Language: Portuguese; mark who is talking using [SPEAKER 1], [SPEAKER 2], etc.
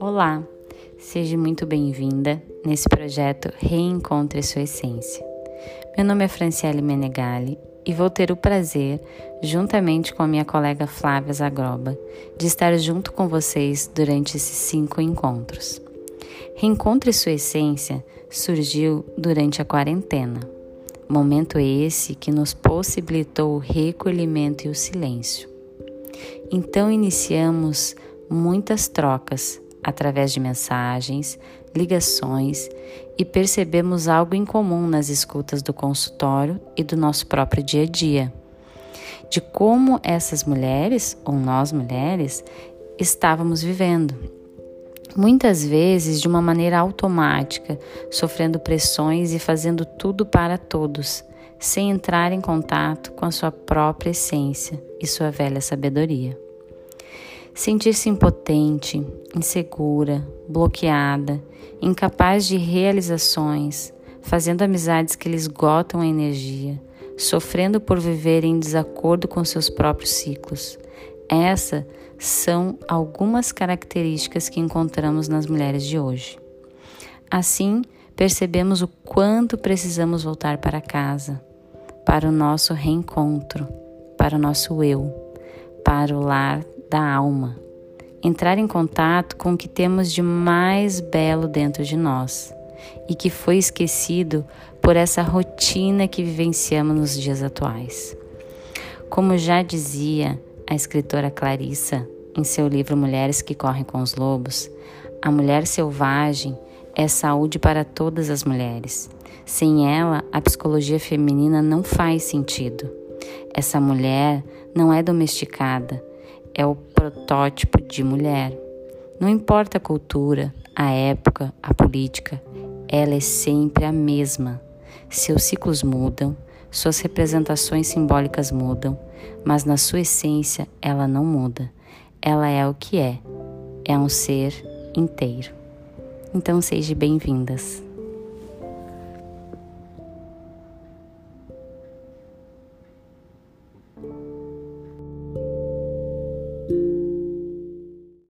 [SPEAKER 1] Olá, seja muito bem-vinda nesse projeto Reencontre Sua Essência. Meu nome é Franciele Menegali e vou ter o prazer, juntamente com a minha colega Flávia Zagroba, de estar junto com vocês durante esses cinco encontros. Reencontre Sua Essência surgiu durante a quarentena, momento esse que nos possibilitou o recolhimento e o silêncio. Então iniciamos muitas trocas através de mensagens, ligações e percebemos algo em comum nas escutas do consultório e do nosso próprio dia a dia. De como essas mulheres, ou nós mulheres, estávamos vivendo. Muitas vezes de uma maneira automática, sofrendo pressões e fazendo tudo para todos, sem entrar em contato com a sua própria essência e sua velha sabedoria. Sentir-se impotente, insegura, bloqueada, incapaz de realizações, fazendo amizades que lhe esgotam a energia, sofrendo por viver em desacordo com seus próprios ciclos. Essas são algumas características que encontramos nas mulheres de hoje. Assim, percebemos o quanto precisamos voltar para casa, para o nosso reencontro, para o nosso eu, para o lar da alma, entrar em contato com o que temos de mais belo dentro de nós e que foi esquecido por essa rotina que vivenciamos nos dias atuais. Como já dizia a escritora Clarissa em seu livro Mulheres que Correm com os Lobos, a mulher selvagem é saúde para todas as mulheres. Sem ela, a psicologia feminina não faz sentido. Essa mulher não é domesticada, é o protótipo de mulher. Não importa a cultura, a época, a política, ela é sempre a mesma. Seus ciclos mudam, suas representações simbólicas mudam, mas na sua essência ela não muda. Ela é o que é, é um ser inteiro. Então sejam bem-vindas.